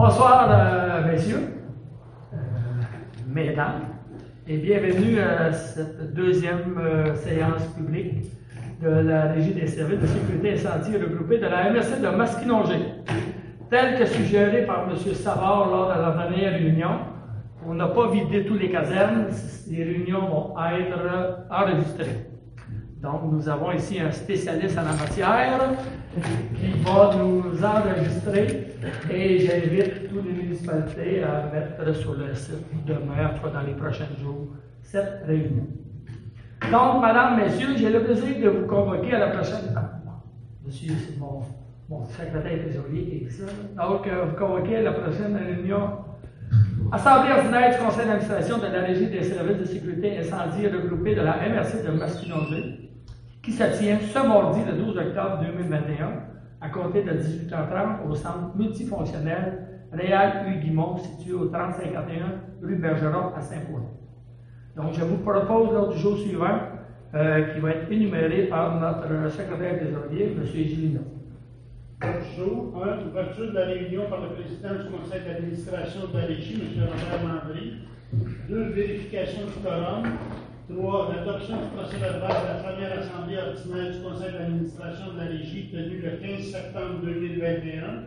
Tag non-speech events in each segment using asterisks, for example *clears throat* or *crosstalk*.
Bonsoir, euh, messieurs, euh, mesdames, et bienvenue à cette deuxième euh, séance publique de la Régie des services de sécurité incendie regroupés de la MRC de Masquinongé. Tel que suggéré par M. Savard lors de la dernière réunion, on n'a pas vidé tous les casernes, les réunions vont être enregistrées. Donc, nous avons ici un spécialiste en la matière qui va nous enregistrer et j'invite toutes les municipalités à mettre sur le site demain, soit dans les prochains jours, cette réunion. Donc, Madame, Messieurs, j'ai le plaisir de vous convoquer à la prochaine. Monsieur, c'est mon, secrétaire trésorier qui ça. Donc, euh, vous convoquer à la prochaine réunion. Assemblée ordinaire du Conseil d'administration de la Régie des services de sécurité incendie regroupés de la MRC de Masquinongé qui se tient ce mardi, le 12 octobre 2021, à compter de 18h30 au centre multifonctionnel Réal Huguimont, situé au 3051 rue Bergeron à Saint-Paul. Donc, je vous propose l'ordre du jour suivant, euh, qui va être énuméré par notre secrétaire trésorier, M. Gilino. Jour 1, ouverture de la réunion par le président du conseil d'administration de la régie, M. Robert Landry. 2. Vérification du quorum. 3. L'adoption du procès verbal de la première assemblée ordinaire du conseil d'administration de la régie tenue le 15 septembre 2021.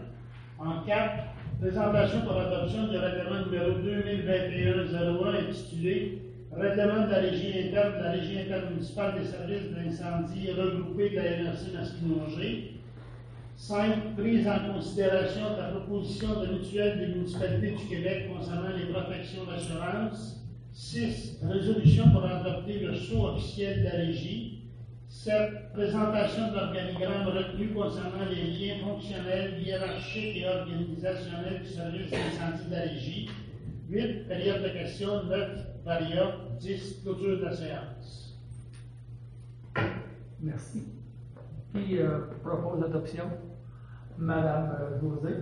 En 4. Présentation pour adoption du règlement numéro 2021-01 intitulé Règlement de la régie interne de la régie intermunicipale des services d'incendie regroupés de la NRC Masquinongé. 5. Prise en considération de la proposition de mutuelle des municipalités du Québec concernant les protections d'assurance. 6. Résolution pour adopter le saut officiel de la régie. 7. Présentation de l'organigramme retenu concernant les liens fonctionnels, hiérarchiques et organisationnels du service d'incendie de la régie. 8. Période de questions. 9. Variable. 10. Clôture de la séance. Merci. Qui euh, propose l'adoption? Madame euh, José.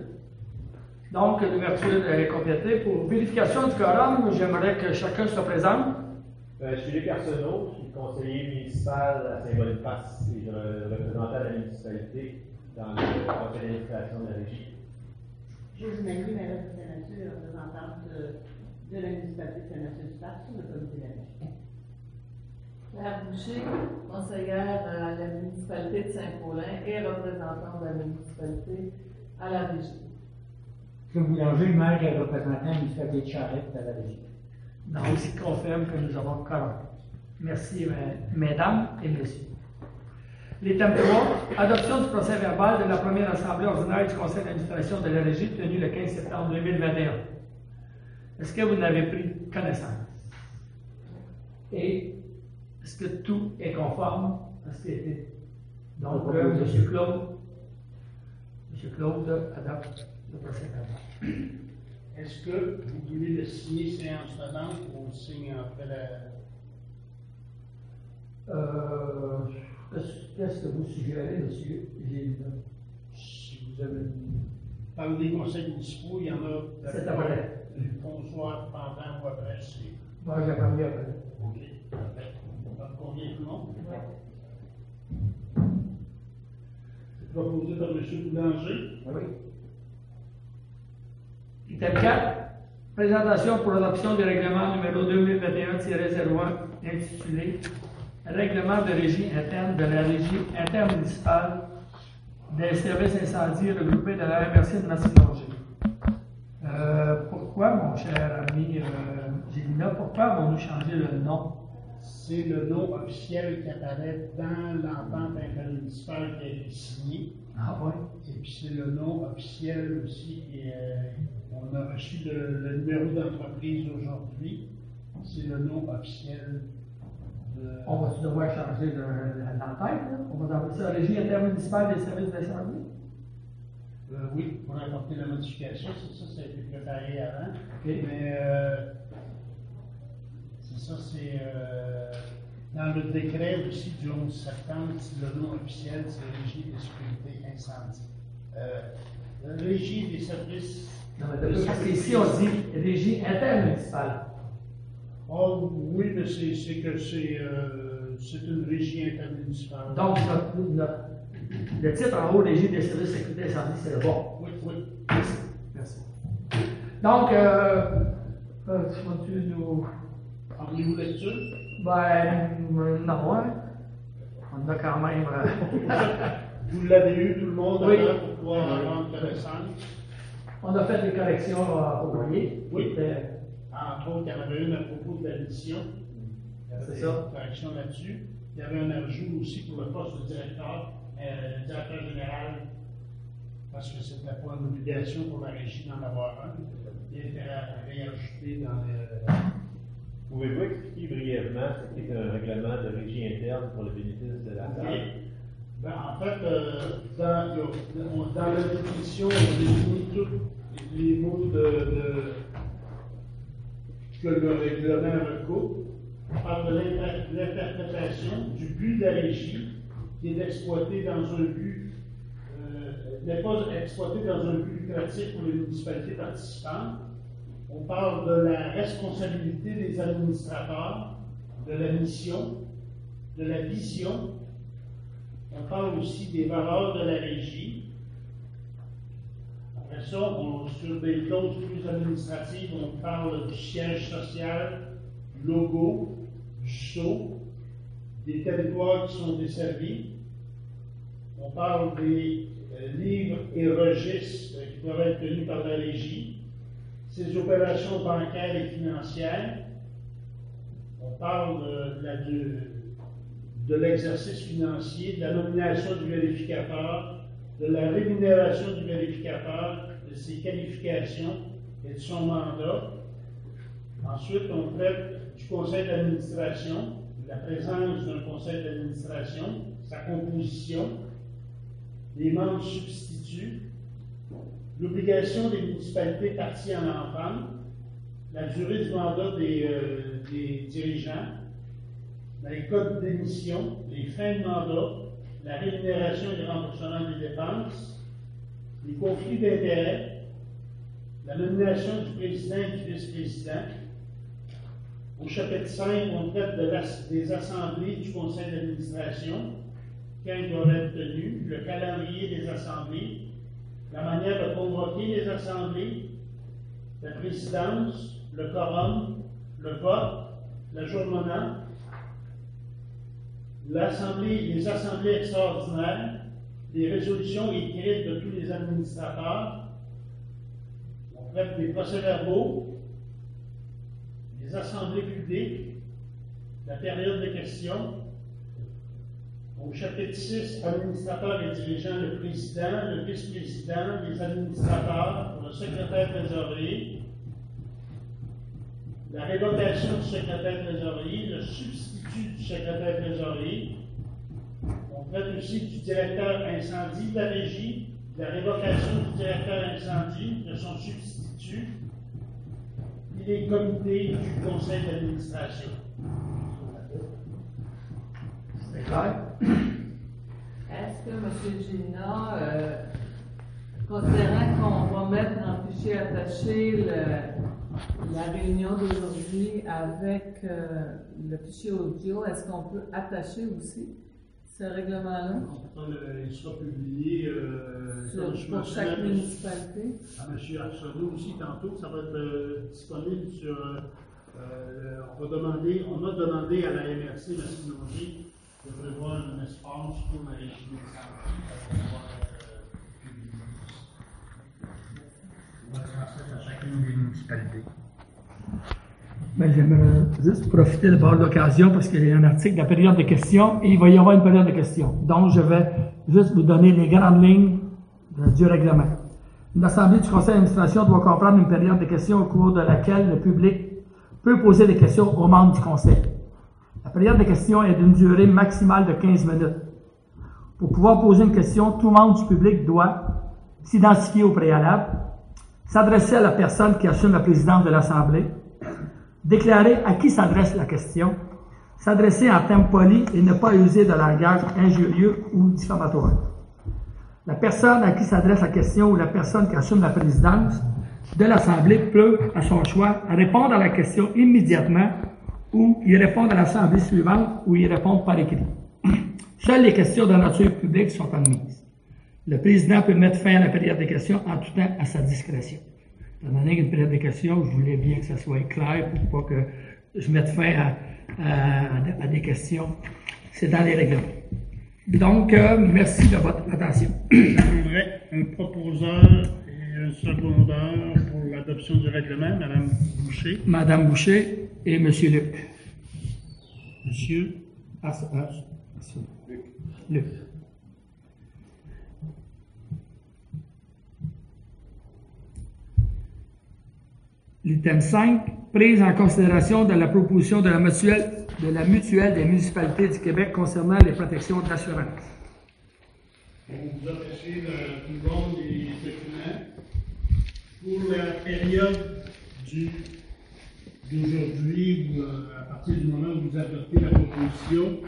Donc, l'ouverture est complétée. Pour vérification du quorum, j'aimerais que chacun se présente. Euh, je suis Luc Arsenault, je suis conseiller municipal à Saint-Boniface et je représentais la municipalité dans le conseil d'administration de la régie. Josémanie, maire de Saint-Mathieu, représentante de, de la municipalité de Saint-Mathieu-du-Parc sur le comité de la régie. Claire Boucher, conseillère à la municipalité de Saint-Paulin et représentante de la municipalité à la régie. Claude Boulanger, maire et représentant la municipalité de Charette à la régie. Donc, il confirme que nous avons quorum. Merci, euh, mesdames et messieurs. L'item 3, adoption du procès verbal de la première assemblée ordinaire du conseil d'administration de la régie tenue le 15 septembre 2021. Est-ce que vous n'avez pris connaissance? Et est-ce que tout est conforme? À ce qui a été? Donc, euh, M. Claude, M. Claude adopte le. Est-ce que vous voulez le signer séance tenante ou on le signe après la. Euh, qu'est-ce que vous suggérez, monsieur Gilles? Si vous avez. Parmi les conseils municipaux, il y en a. C'est après. Qu'on soit pendant ou après, c'est. Moi, j'ai parlé après. OK. Parfait. Ça convient tout le monde? C'est proposé par M. Boulanger. Oui. Item 4, présentation pour l'adoption du règlement numéro 2021-01 intitulé Règlement de régie interne de la régie intermunicipale des services incendies regroupés de la MRC de Masquinongé. Euh, pourquoi, mon cher ami euh, Gélina, pourquoi avons-nous changé le nom? C'est le nom officiel qui apparaît dans l'entente intermunicipale qui a été signée. Ah oui. Et puis c'est le nom officiel aussi. Et, euh, on a reçu le, le numéro d'entreprise aujourd'hui. C'est le nom officiel de. On va devoir changer de, de, là? On va appeler ça Régie intermunicipale des services d'incendie? Euh, oui, pour apporter la modification, c'est ça, ça a été préparé avant. Mais euh, c'est ça, c'est euh, dans le décret aussi du 11 septembre, le nom officiel, c'est Régie de sécurité incendie. Euh, Régie des services. Non, mais parce qu'ici, on dit Régie intermunicipale. Oh, oui, mais c'est que c'est euh, une régie intermunicipale. Donc, notre, notre- le titre en haut, Régie des services de sécurité incendie, c'est le bon. Oui, oui. Merci. Merci. Donc, euh, euh, tu nous. Parlez-vous lecture? Ben, non, hein? On a quand même. euh, *laughs* Vous l'avez eu tout le monde Oui. pour pouvoir en rendre connaissance. On a fait des corrections à envoyer. Oui. C'était- Entre autres, il y en avait une à propos de la mission. Il y avait C'est ça. corrections là-dessus. Il y avait un ajout aussi pour le poste de directeur, euh, directeur général, parce que c'était pas une obligation pour la régie d'en avoir un. Il était réajouté dans le. Pouvez-vous expliquer brièvement ce qu'est un règlement de régie interne pour le bénéfice de la Oui. salle? Ben, en fait, euh, dans, la définition, on définit tous les mots de, que le règlement parle de l'inter- l'interprétation du but de la régie, qui est d'exploiter dans un but, euh, n'est pas exploité dans un but lucratif pour les municipalités participantes. On parle de la responsabilité des administrateurs, de la mission, de la vision, on parle aussi des valeurs de la régie. Après ça, on- sur des clauses plus administratives, on parle du siège social, du logo, du sceau, des territoires qui sont desservis. On parle des euh, livres et registres euh, qui doivent être tenus par la régie, ses opérations bancaires et financières. On parle de, la- de l'exercice financier, de la nomination du vérificateur, de la rémunération du vérificateur, de ses qualifications et de son mandat. Ensuite, on traite du conseil d'administration, de la présence d'un conseil d'administration, sa composition, les membres substituts, l'obligation des municipalités parties en entente, la durée du mandat des, euh, des dirigeants, les codes d'émission, les fins de mandat, la rémunération et le remboursement des dépenses, les conflits d'intérêts, la nomination du président et du vice-président. Au chapitre 5, on traite des assemblées du conseil d'administration, quand ils doivent être tenus, le calendrier des assemblées, la manière de convoquer les assemblées, la présidence, le quorum, le vote, l'ajournement, les assemblées extraordinaires, les résolutions écrites de tous les administrateurs, on traite des procès-verbaux, les assemblées publiques, la période de questions. Au chapitre 6, administrateurs et dirigeants, le président, le vice-président, les administrateurs, le secrétaire trésorier, la révocation du secrétaire trésorier, le substitut secrétaire trésorier. On traite aussi du directeur incendie de la régie, de la révocation du directeur incendie, de son substitut, et les comités du conseil d'administration. C'est clair? Est-ce que M. Gina, euh, considérant qu'on va mettre en fichier attaché le- la réunion d'aujourd'hui avec euh, le fichier audio, est-ce qu'on peut attacher aussi ce règlement-là? Euh, Il sera publié euh, sur- comme je pour chaque à municipalité? à M. Arsenault aussi tantôt, ça va être euh, disponible sur. on va demander, on a demandé à la MRC Massinogie de prévoir un espace pour la régie des santé pour pouvoir être publié. On va transmettre à municipalités. Ben, j'aimerais juste profiter de l'occasion parce qu'il y a un article de la période de questions et il va y avoir une période de questions. Donc, je vais juste vous donner les grandes lignes du règlement. Une assemblée du conseil d'administration doit comprendre une période de questions au cours de laquelle le public peut poser des questions aux membres du conseil. La période de questions est d'une durée maximale de 15 minutes. Pour pouvoir poser une question, tout membre du public doit s'identifier au préalable, s'adresser à la personne qui assume la présidence de l'Assemblée, déclarer à qui s'adresse la question, s'adresser en termes polis et ne pas user de langage injurieux ou diffamatoire. La personne à qui s'adresse la question ou la personne qui assume la présidence de l'Assemblée peut, à son choix, répondre à la question immédiatement ou y répondre à l'Assemblée suivante ou y répondre par écrit. *clears throat* Seules les questions de nature publique sont admises. Le président peut mettre fin à la période de questions en tout temps à sa discrétion. Étant donné qu'une période de questions, je voulais bien que ça soit clair pour pas que je mette fin à, à- à des questions. C'est dans les règlements. Donc, euh, merci de votre attention. *coughs* J'aimerais un proposeur et un secondeur pour l'adoption du règlement, Madame Boucher. Madame Boucher et Monsieur Luc. Monsieur. Ah, ah, Luc. L'item 5, prise en considération de la proposition de la mutuelle, de la mutuelle des municipalités du Québec concernant les protections d'assurance. Vous a passé le tout le monde des documents. Pour la période d'aujourd'hui, ou euh, à partir du moment où vous adoptez la proposition,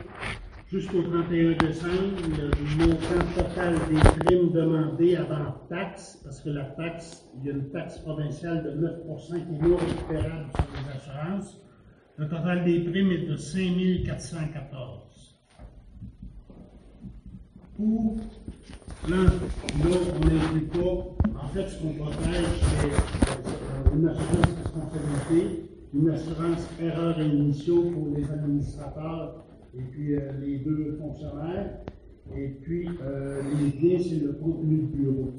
jusqu'au 31 décembre, le montant total des primes demandées avant taxe, parce que la taxe, il y a une taxe provinciale de 9 qui est récupérable sur les assurances. Le total des primes est de 5 414. Pour Là, là, on n'inclut pas, en fait, ce qu'on protège, c'est euh, une assurance responsabilité, une assurance erreur et émission pour les administrateurs et puis euh, les deux fonctionnaires, et puis euh, les biens, c'est le contenu du bureau.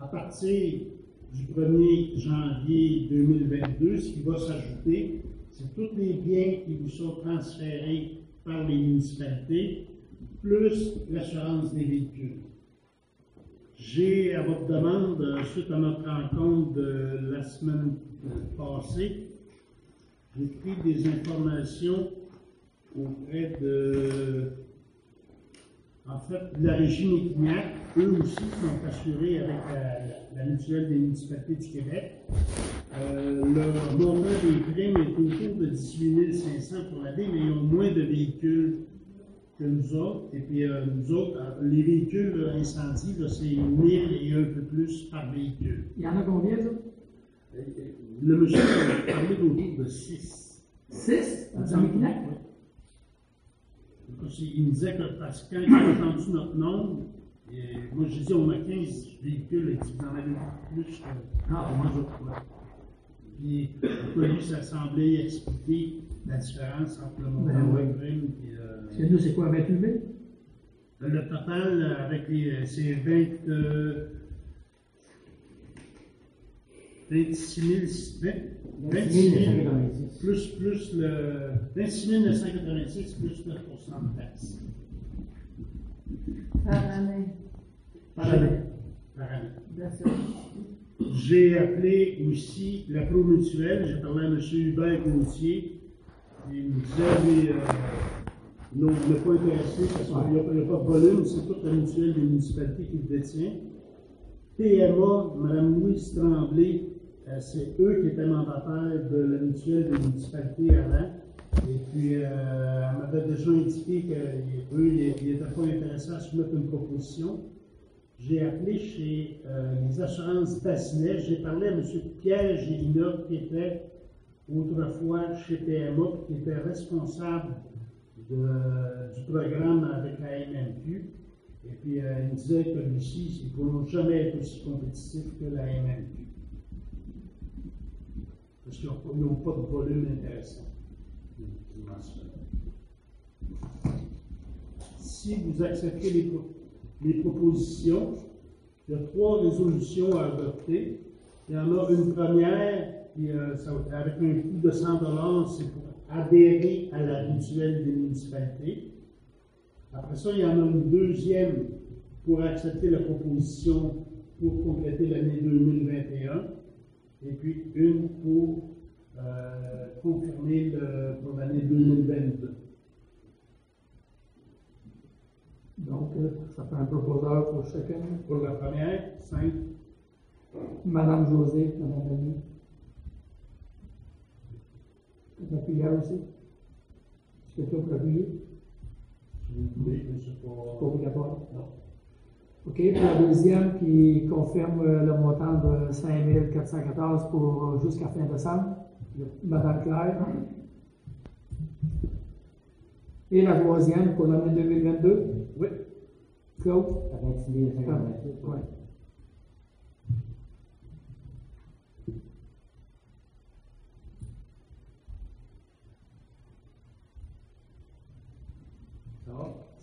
À partir du 1er janvier 2022, ce qui va s'ajouter, c'est tous les biens qui vous sont transférés par les municipalités, plus l'assurance des véhicules. J'ai, à votre demande, euh, suite à notre rencontre de la semaine euh, passée, j'ai pris des informations auprès de, en fait, la régie Méquignac. Eux aussi sont assurés avec la, mutuelle des municipalités du Québec. Euh, le montant des primes est autour de 18 500 pour l'année, mais ils ont moins de véhicules que nous autres. Et puis, euh, nous autres, euh, les véhicules euh, incendies, là, c'est 1000 et un peu plus par véhicule. Il y en a combien, ça? Le monsieur a parlé d'autour de 6. Six? Dans Méginac? Il me disait que parce que quand il a entendu notre nom, et moi j'ai dit on a 15 véhicules, et il dit vous en avez plus que Ah, moi je crois. Puis, pourquoi lui, ça semblait expliquer la différence entre le montant Ben prime et euh, Chez nous, c'est quoi, 28 000? Le total, euh, avec les, euh, c'est 20, euh, 26 000, 20 26 000, 986. plus, plus le, 26 986 plus 9 de taxe. Par année Par année. Par année. J'ai appelé aussi la Pro Mutuelle, j'ai parlé à M. Hubert Gauthier, il me disait, euh, non, il n'est pas intéressé parce qu'il n'y a pas de volume, c'est toute la mutuelle des municipalités qui le détient. PMA, Mme Louise Tremblay, euh, c'est eux qui étaient mandataires de la mutuelle des municipalités avant. Et puis, euh, elle m'avait déjà indiqué qu'eux, ils n'étaient pas intéressés à soumettre une proposition. J'ai appelé chez euh, les assurances Bassinet. J'ai parlé à M. Pierre Gélina, qui était autrefois chez PMA, qui était responsable du programme avec la MMQ. Et puis, euh, il me disait que lui-ci, ils ne pourront jamais être aussi compétitifs que la MMQ. Parce qu'ils n'ont pas- de volume intéressant. Si vous acceptez les, pro- les propositions, il y a trois résolutions à adopter. Il y en a une première, euh, avec un coût de 100 c'est pour adhérer à la mutuelle des municipalités. Après ça, il y en a une deuxième pour accepter la proposition pour compléter l'année 2021. Et puis une pour euh, confirmer le- pour l'année 2022. Donc, euh, ça fait un proposeur pour chacun. Pour la première, 5. Madame José, Madame Denis. Appuyez aussi? Est-ce que tu appuyer? Si vous voulez, je ne sais Pas? Non. OK? Puis la deuxième qui confirme le montant de 5 414 pour euh, jusqu'à fin décembre, Madame Claire. Et la troisième pour l'année 2022. Oui. Claude? Avec 10 000 Oui.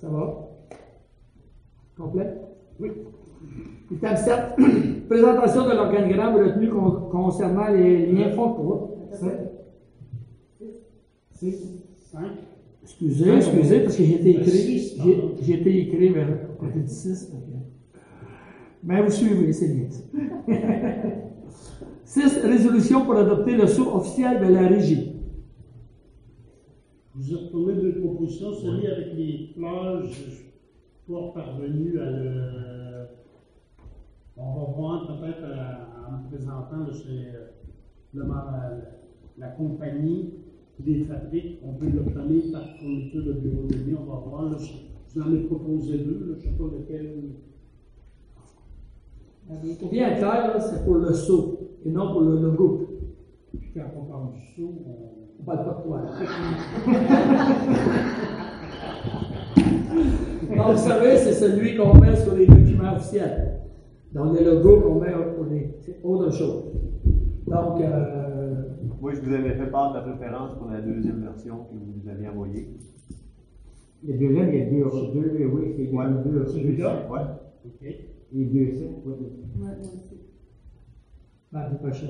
Ça va? Complet? Oui. Item 7, *clears throat* présentation de l'organigramme retenu con- concernant les liens fonds. Cinq. Excusez, excusez, parce que j'ai été écrit, j'ai- été écrit vers côté du 6. Mais vous suivez, c'est bien. 6. *laughs* Résolution pour adopter le sceau officiel de la régie. Vous avez retourné deux propositions, celui avec les plages, pas parvenu à le. On va voir peut-être euh, en me présentant chez euh, le- la, la compagnie qui les fabrique, on peut l'obtenir par fourniture de bureau de nuit, on va voir. Là, je, vous en ai proposé deux, là, je ne sais pas lequel. Pour bien être clair, c'est pour le sceau et non pour le logo. Puis quand on parle du saut, on. On parle pas de toi. *laughs* *laughs* Donc, vous savez, c'est celui qu'on met sur les documents officiels. Donc, le logo qu'on met pour les. C'est autre chose. Donc, euh, Moi, je vous avais fait part de la préférence pour la deuxième version que vous nous aviez envoyée. Le deuxième, il y a deux, deux oui, c'est Ouais. deux, deux, Celui-là? Ouais. OK. Et deux, ça, oui. Ouais, moi aussi. ben, c'est pas cher.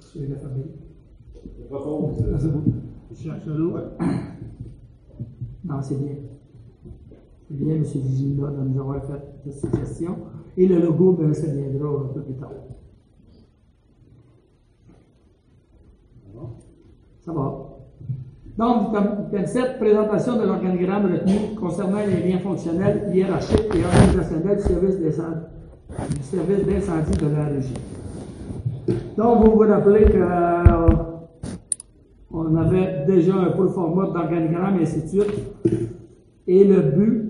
C'est la famille. Je c'est bon. Monsieur Arsenault? Non, c'est bien. Bien, M. Vigina, de nous avoir fait cette suggestion. Et le logo, ben, ça viendra un peu plus tard. Ça va. Donc, item 7, présentation de l'organigramme retenu concernant les liens fonctionnels, hiérarchiques et organisationnels du service d'incendie, de la régie. Donc, vous vous rappelez que euh, avait déjà un peu format d'organigramme et ainsi de suite. Et le but,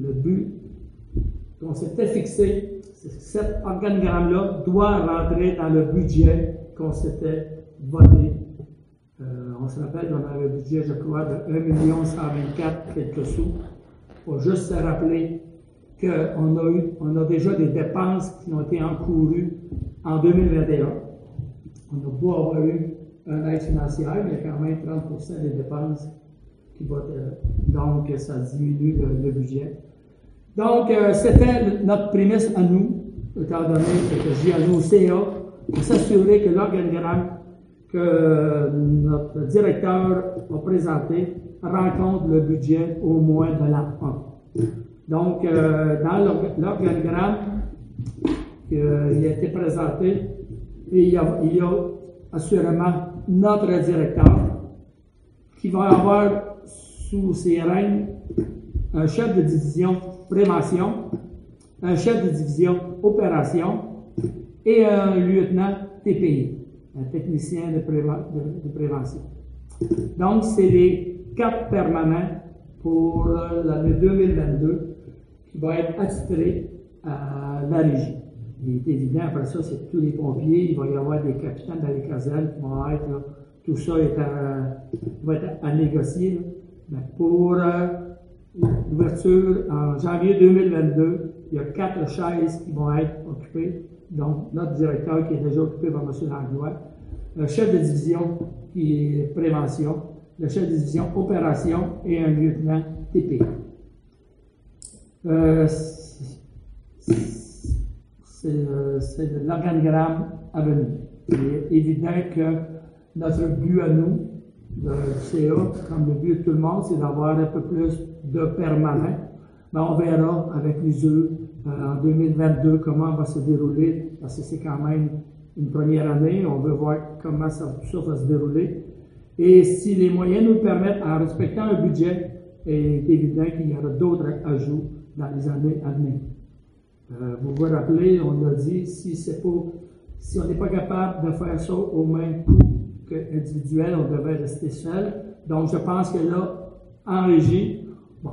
le but qu'on s'était fixé, cet organigramme-là doit rentrer dans le budget qu'on s'était voté. Euh, on se rappelle qu'on avait un budget, je crois, de 1 124 quelques sous. Il faut juste se rappeler qu'on a, on a déjà des dépenses qui ont été encourues en 2021. On a beau avoir eu un aide financière, mais il y a quand même 30% des dépenses qui vont être, donc ça diminue le budget. Donc, euh, c'était notre prémisse à nous, étant donné que j'ai à nous CA, de s'assurer que l'organigramme que notre directeur a présenté rencontre le budget au moins de la 1. Donc, euh, dans l'org- l'organigramme qui euh, il a été présenté, il y a, il y a assurément notre directeur qui va avoir sous ses règnes un chef de division prévention, un chef de division opération et un lieutenant TPI, un technicien de, de- prévention. Donc, c'est les quatre permanents pour euh, l'année 2022 qui va être attitré à la régie. Il est évident, après ça, c'est tous les pompiers, il va y avoir des capitaines dans les casernes qui vont être, tout ça est à, va être à négocier. Mais pour euh, l'ouverture en janvier 2022, il y a quatre chaises qui vont être occupées. Donc, notre directeur qui est déjà occupé par M. Langlois, le chef de division qui est prévention, le chef de division opération et un lieutenant TP. Euh, c'est l'organigramme à venir. Il est évident que notre but à nous, de CA, comme le but de tout le monde, c'est d'avoir un peu plus de permanent. Mais on verra avec l'usure euh, en 2022 comment va se dérouler, parce que c'est quand même une première année. On veut voir comment ça, tout ça va se dérouler. Et si les moyens nous le permettent, en respectant un budget, il est évident qu'il y aura d'autres ajouts dans les années à venir. Euh, vous vous rappelez, on a dit, si si on n'est pas capable de faire ça au même coût que individuel, on devait rester seul. Donc, je pense que là, en régie, bon,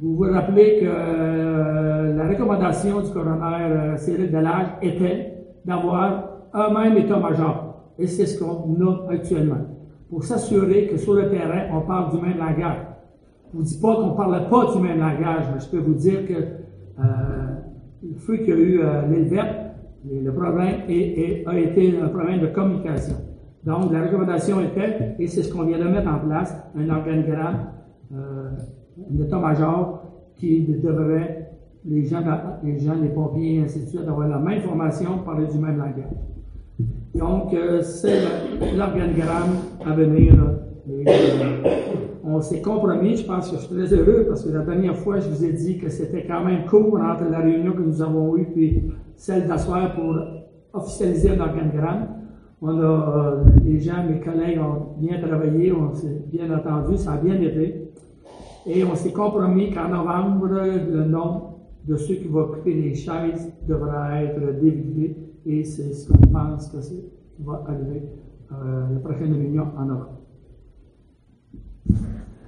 vous vous rappelez que euh, la recommandation du coroner euh, Cyril Delage était d'avoir un même état-major. Et c'est ce qu'on a actuellement. Pour s'assurer que sur le terrain, on parle du même langage. Je ne vous dis pas qu'on ne parle pas du même langage, mais je peux vous dire que euh, le feu qu'il y a eu l'île verte, le problème a été un problème de communication. Donc, la recommandation était, et c'est ce qu'on vient de mettre en place, un organigramme, euh, un état-major qui devrait les gens, les gens, pompiers, et ainsi de suite, d'avoir la même formation, parler du même langage. Donc, euh, c'est l'organigramme à venir. Et, euh, on s'est compromis, je pense que je suis très heureux parce que la dernière fois, je vous ai dit que c'était quand même court entre la réunion que nous avons eue puis celle d'asseoir pour officialiser l'organigramme. On a, euh, les gens, mes collègues ont bien travaillé, on s'est bien entendu, ça a bien été. Et on s'est compromis qu'en novembre, le nom de ceux qui vont occuper les chaises devra être dévidé et c'est ce qu'on pense que c'est- va arriver euh, la prochaine réunion en novembre.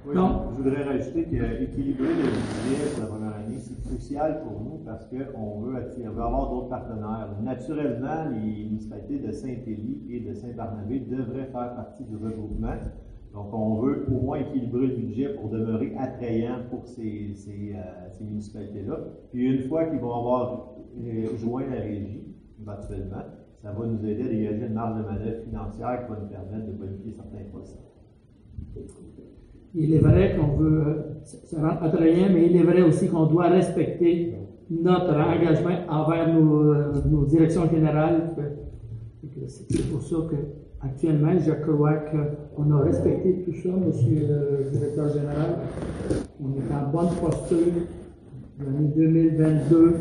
Oui, Non. je voudrais rajouter qu'équilibrer le budget pour la première année, c'est crucial pour nous parce qu'on veut, attirer- on veut avoir d'autres partenaires. Naturellement, les municipalités de Saint-Élie et de Saint-Barnabé devraient faire partie du regroupement. Donc, on veut au moins équilibrer le budget pour demeurer attrayant pour ces, ces, euh, ces municipalités-là. Puis, une fois qu'ils vont avoir euh, joint la régie, éventuellement, ça va nous aider à dégager une marge de manœuvre financière qui va nous permettre de bonifier certains postes. Il est vrai qu'on veut, euh, ça rend attrayant, mais il est vrai aussi qu'on doit respecter notre engagement envers nos, euh, nos directions générales. C'est pour ça que actuellement, je crois qu'on a respecté tout ça, Monsieur le directeur général. On est en bonne posture. L'année 2022, euh,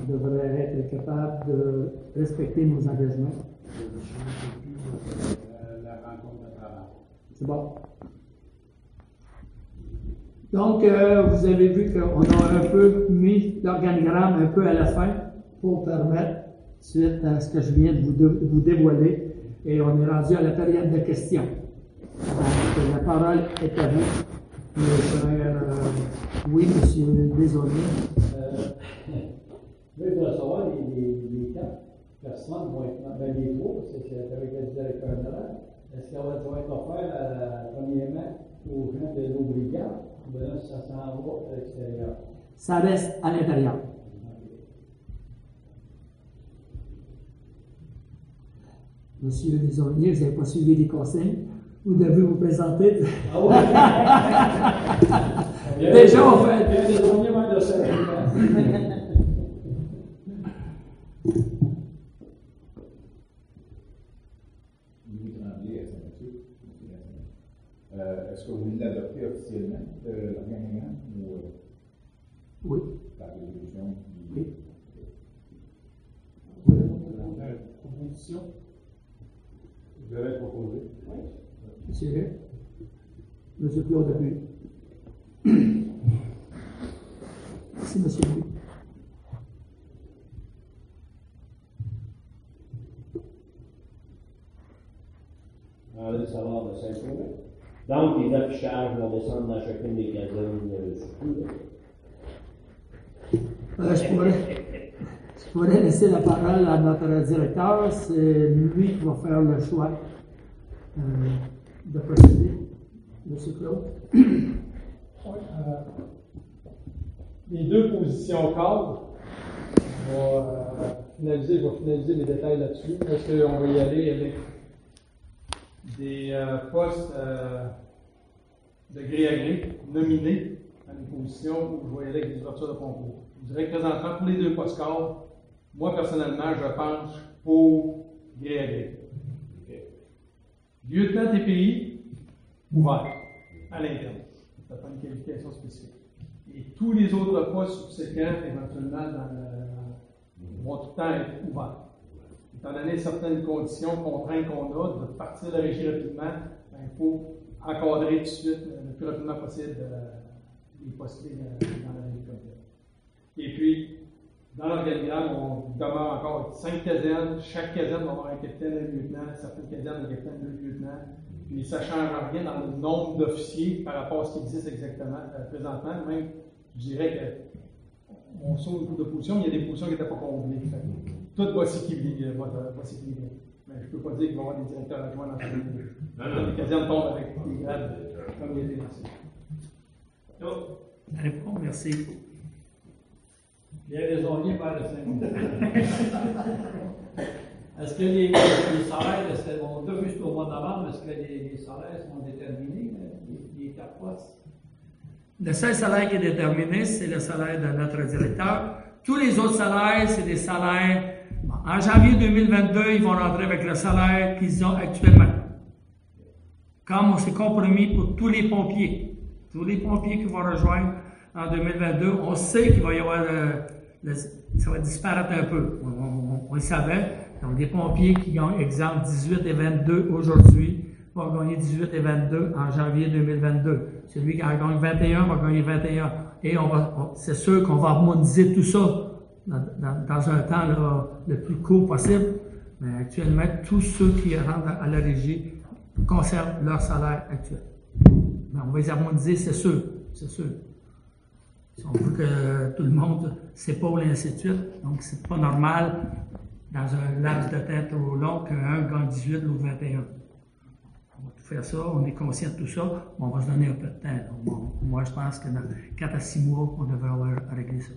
on devrait être capable de respecter nos engagements. Euh, la rencontre de travail. C'est bon. Donc, euh, vous avez vu qu'on a un peu mis l'organigramme un peu à la fin pour permettre, suite à ce que je viens de vous, de- dévoiler, et on est rendu à la période de questions. Donc, la parole est à vous, mon cher, euh, oui, monsieur Desaulniers. Euh, *laughs* il faudra savoir les, quatre personnes vont être, ben, les trois, parce que c'est avec le directeur général. Est-ce qu'elle va être offert, euh, premièrement, aux gens de là, ça va à l'intérieur. Monsieur Desaulniers, vous n'avez pas suivi les conseils. Vous devez vous présenter. Ah ouais? *laughs* Déjà, on fait- *laughs* Il y a des premiers manques de ça. Louis Tremblay à Saint-Mathieu. Euh, Est-ce que vous l'adoptez officiellement, euh, l'organigramme, ou euh, Oui. par résolution? Oui. proposition. Je l'avais proposé. Monsieur Ray. Monsieur Claude Dupuis. Merci, monsieur le salaire de 5 euros. Donc, les affichages vont descendre dans chacune des casernes euh, surtout. Euh, je, pourrais, je pourrais laisser la parole à notre directeur. C'est lui qui va faire le choix euh, de procéder. Monsieur Claude? *clears throat* Oui, euh, les deux positions cadres, on va euh, finaliser, les détails là-dessus. Est-ce qu'on va y aller avec des euh, postes de gré à gré, nominés à une position où je vais y aller avec des ouvertures de concours? Je dirais que présentement, pour les deux postes cadres, moi personnellement, je penche pour gré à gré. Lieutenant TPI, ouvert, à l'interne. Ça prend une qualification spécifique. Et tous les autres postes subséquents, éventuellement, dans le- vont tout le temps être ouverts. Étant donné certaines conditions, contraintes qu'on a, de partir de la régie rapidement, ben, il faut encadrer tout de suite, euh, le plus rapidement possible, euh, les postes clés dans, la régie. Et puis, dans l'organigramme, on demeure encore cinq casernes. Chaque caserne va avoir un capitaine et un lieutenant. Certaines casernes, un capitaine deux lieutenants. Puis ça ne change rien dans le nombre d'officiers par rapport à ce qui existe exactement euh, présentement. Même, je dirais que on sauve une couple de positions, mais il y a des positions qui n'étaient pas comblées. Tout va s'équilibrer. va- s'équilibrer. Mais je ne peux pas dire qu'il va y avoir des directeurs adjoints dans ce Les casernes tombent avec des grades comme il était lancé. Réponds, merci. Bien raisonné par le *laughs* Est-ce que les, les salaires, que- on jusqu'au mois de est-ce que les, les salaires sont déterminés, euh, les, les? Le seul salaire qui est déterminé, c'est le salaire de notre directeur. Tous les autres salaires, c'est des salaires. en janvier 2022, ils vont rentrer avec le salaire qu'ils ont actuellement. Comme on s'est compromis pour tous les pompiers, tous les pompiers qui vont rejoindre en 2022, on sait qu'il va y avoir le- ça va disparaître un peu. On, le savait. Donc, des pompiers qui gagnent, exemple, 18 et 22 aujourd'hui, vont gagner 18 et 22 en janvier 2022. Celui qui en gagne 21 va gagner 21. Et on va, c'est sûr qu'on va harmoniser tout ça dans, un temps le plus court possible. Mais actuellement, tous ceux qui rentrent à la régie conservent leur salaire actuel. Mais on va les harmoniser, c'est sûr, c'est sûr. Si on veut que tout le monde s'épaule et ainsi de suite, donc c'est pas normal dans un laps de temps trop long qu'un gagne 18 ou 21. On va tout faire ça, on est conscient de tout ça, mais on va se donner un peu de temps. Moi, je pense que dans 4 à 6 mois, on devrait avoir réglé ça.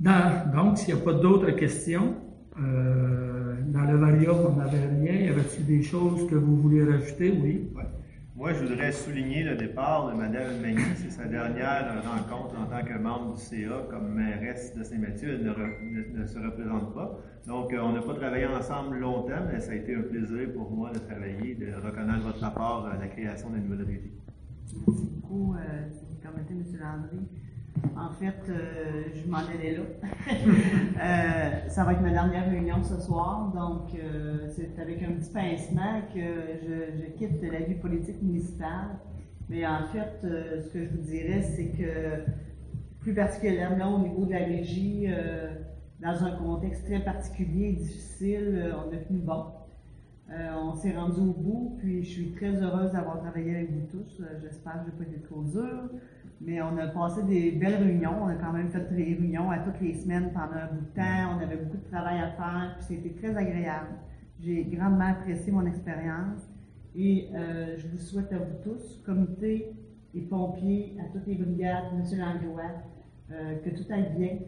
Donc, s'il n'y a pas d'autres questions, euh, dans le Varia, on n'avait rien. Y avait-il des choses que vous vouliez rajouter? Oui. Ouais. Moi, je voudrais souligner le départ de Mme Magny. C'est sa dernière rencontre en tant que membre du CA comme mairesse de Saint-Mathieu. Elle ne, re- ne- ne se représente pas. Donc, euh, on n'a pas travaillé ensemble longtemps, mais ça a été un plaisir pour moi de travailler, de reconnaître votre apport à la création d'une nouvelle régie. Merci beaucoup, euh, comme était M. Landry. En fait, euh, je m'en allais là. *laughs* Euh, ça va être ma dernière réunion ce soir, donc euh, c'est avec un petit pincement que je, je quitte la vie politique municipale. Mais en fait, ce que je vous dirais, c'est que plus particulièrement au niveau de la régie, dans un contexte très particulier et difficile, on a tenu bon. Euh, on s'est rendu au bout, puis je suis très heureuse d'avoir travaillé avec vous tous. Euh, J'espère que je n'ai pas été trop dur. Mais on a passé des belles réunions. On a quand même fait des réunions à toutes les semaines pendant un bout de temps. On avait beaucoup de travail à faire, puis c'était très agréable. J'ai grandement apprécié mon expérience. Et euh, je vous souhaite à vous tous, comité et pompiers, à toutes les brigades, M. Langlois, que tout aille bien.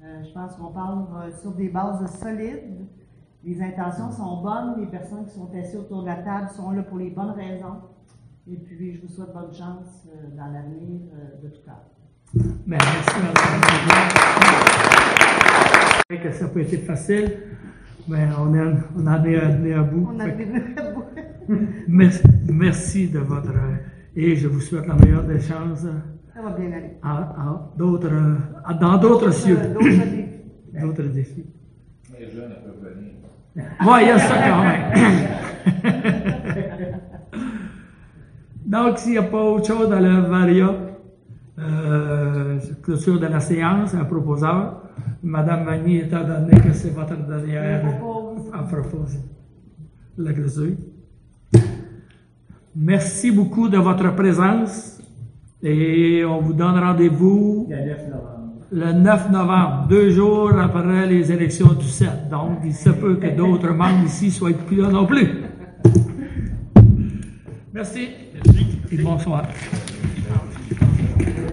Je pense qu'on parle sur des bases solides. Les intentions sont bonnes, les personnes qui sont assises autour de la table sont là pour les bonnes raisons. Et puis, je vous souhaite bonne chance euh, dans l'avenir euh, de tout cas. Ben, merci, madame. que ça n'a pas été facile, mais on, est, on en est venu à bout. On a Fait que- des à bout. *laughs* merci, merci de votre. Et je vous souhaite la meilleure des chances Ça va bien aller. à- à d'autres, à- dans d'autres cieux. D'autres défis. *laughs* D'autres défis. Les jeunes peuvent venir. Oui, il y a ça quand même. *laughs* Donc, s'il n'y a pas autre chose dans le Varia, euh, clôture de la séance, un proposeur. Madame Magny, étant donné que c'est votre dernière à proposer la clôture. Merci beaucoup de votre présence et on vous donne rendez-vous Le 9 novembre. Le 9 novembre, deux jours après les élections du 7. Donc, il se peut que d'autres membres ici soient plus là non plus. Merci. Et bonsoir.